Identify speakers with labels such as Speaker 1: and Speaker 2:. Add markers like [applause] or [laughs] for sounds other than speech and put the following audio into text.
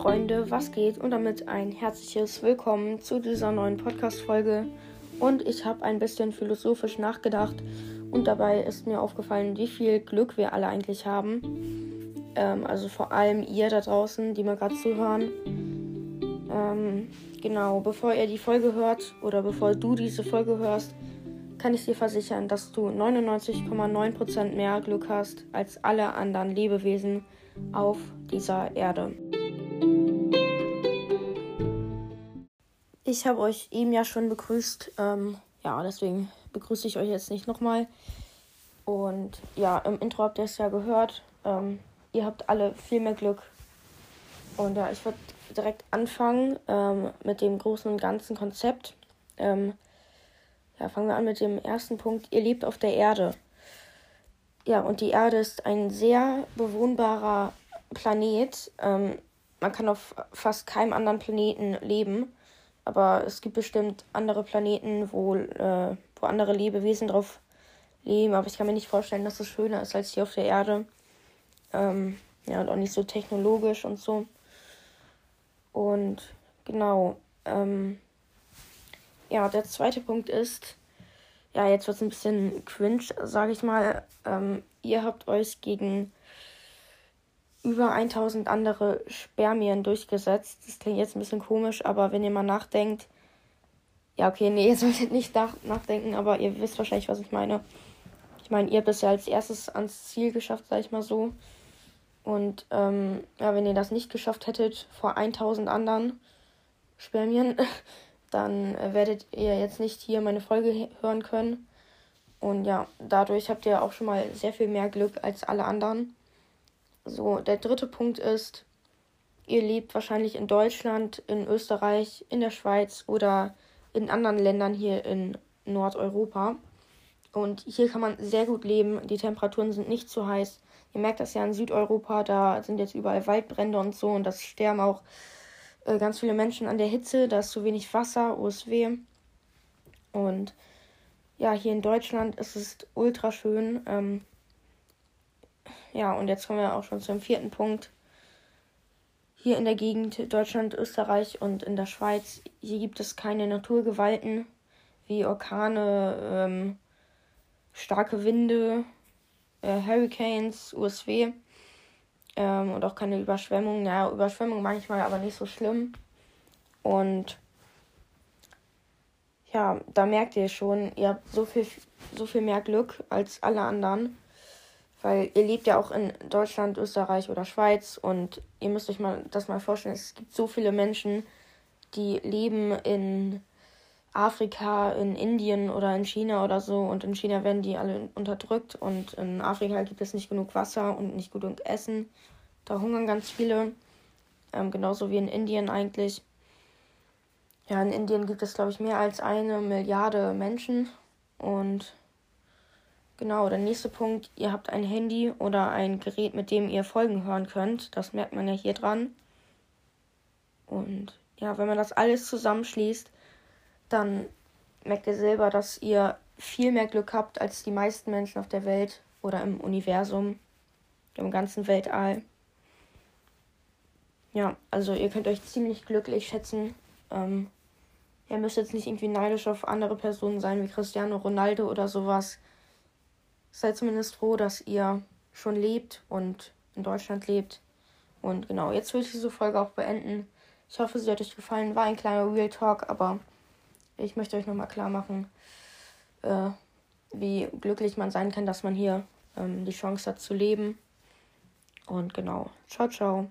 Speaker 1: Freunde, was geht? Und damit ein herzliches Willkommen zu dieser neuen Podcast-Folge. Und ich habe ein bisschen philosophisch nachgedacht und dabei ist mir aufgefallen, wie viel Glück wir alle eigentlich haben. Ähm, also vor allem ihr da draußen, die mir gerade zuhören. Ähm, genau, bevor ihr die Folge hört oder bevor du diese Folge hörst, kann ich dir versichern, dass du 99,9% mehr Glück hast als alle anderen Lebewesen auf dieser Erde. Ich habe euch eben ja schon begrüßt. Ähm, ja, deswegen begrüße ich euch jetzt nicht nochmal. Und ja, im Intro habt ihr es ja gehört. Ähm, ihr habt alle viel mehr Glück. Und ja, ich würde direkt anfangen ähm, mit dem großen und ganzen Konzept. Ähm, ja, fangen wir an mit dem ersten Punkt. Ihr lebt auf der Erde. Ja, und die Erde ist ein sehr bewohnbarer Planet. Ähm, man kann auf fast keinem anderen Planeten leben. Aber es gibt bestimmt andere Planeten, wo, äh, wo andere Lebewesen drauf leben. Aber ich kann mir nicht vorstellen, dass es schöner ist als hier auf der Erde. Ähm, ja, und auch nicht so technologisch und so. Und genau. Ähm, ja, der zweite Punkt ist, ja, jetzt wird es ein bisschen cringe, sage ich mal. Ähm, ihr habt euch gegen über 1000 andere Spermien durchgesetzt. Das klingt jetzt ein bisschen komisch, aber wenn ihr mal nachdenkt, ja, okay, nee, [laughs] ihr solltet nicht nach nachdenken, aber ihr wisst wahrscheinlich, was ich meine. Ich meine, ihr habt es ja als erstes ans Ziel geschafft, sag ich mal so. Und ähm, ja, wenn ihr das nicht geschafft hättet vor 1000 anderen Spermien, [laughs] dann werdet ihr jetzt nicht hier meine Folge hören können. Und ja, dadurch habt ihr auch schon mal sehr viel mehr Glück als alle anderen. So, der dritte Punkt ist, ihr lebt wahrscheinlich in Deutschland, in Österreich, in der Schweiz oder in anderen Ländern hier in Nordeuropa. Und hier kann man sehr gut leben. Die Temperaturen sind nicht zu heiß. Ihr merkt das ja in Südeuropa, da sind jetzt überall Waldbrände und so und das sterben auch äh, ganz viele Menschen an der Hitze, da ist zu wenig Wasser, OSW. Und ja, hier in Deutschland ist es ultra schön. Ähm, ja, und jetzt kommen wir auch schon zum vierten Punkt. Hier in der Gegend Deutschland, Österreich und in der Schweiz, hier gibt es keine Naturgewalten wie Orkane, ähm, starke Winde, äh, Hurricanes, USW ähm, und auch keine Überschwemmungen. Naja, Überschwemmungen manchmal, aber nicht so schlimm. Und ja, da merkt ihr schon, ihr habt so viel, so viel mehr Glück als alle anderen. Weil ihr lebt ja auch in Deutschland, Österreich oder Schweiz und ihr müsst euch mal das mal vorstellen, es gibt so viele Menschen, die leben in Afrika, in Indien oder in China oder so und in China werden die alle unterdrückt und in Afrika gibt es nicht genug Wasser und nicht genug Essen. Da hungern ganz viele, ähm, genauso wie in Indien eigentlich. Ja, in Indien gibt es, glaube ich, mehr als eine Milliarde Menschen und Genau, der nächste Punkt, ihr habt ein Handy oder ein Gerät, mit dem ihr Folgen hören könnt. Das merkt man ja hier dran. Und ja, wenn man das alles zusammenschließt, dann merkt ihr selber, dass ihr viel mehr Glück habt als die meisten Menschen auf der Welt oder im Universum, im ganzen Weltall. Ja, also ihr könnt euch ziemlich glücklich schätzen. Ähm, ihr müsst jetzt nicht irgendwie neidisch auf andere Personen sein wie Cristiano Ronaldo oder sowas seid zumindest froh, dass ihr schon lebt und in Deutschland lebt. Und genau, jetzt will ich diese Folge auch beenden. Ich hoffe, sie hat euch gefallen. War ein kleiner Real Talk, aber ich möchte euch nochmal klar machen, äh, wie glücklich man sein kann, dass man hier ähm, die Chance hat zu leben. Und genau, ciao, ciao.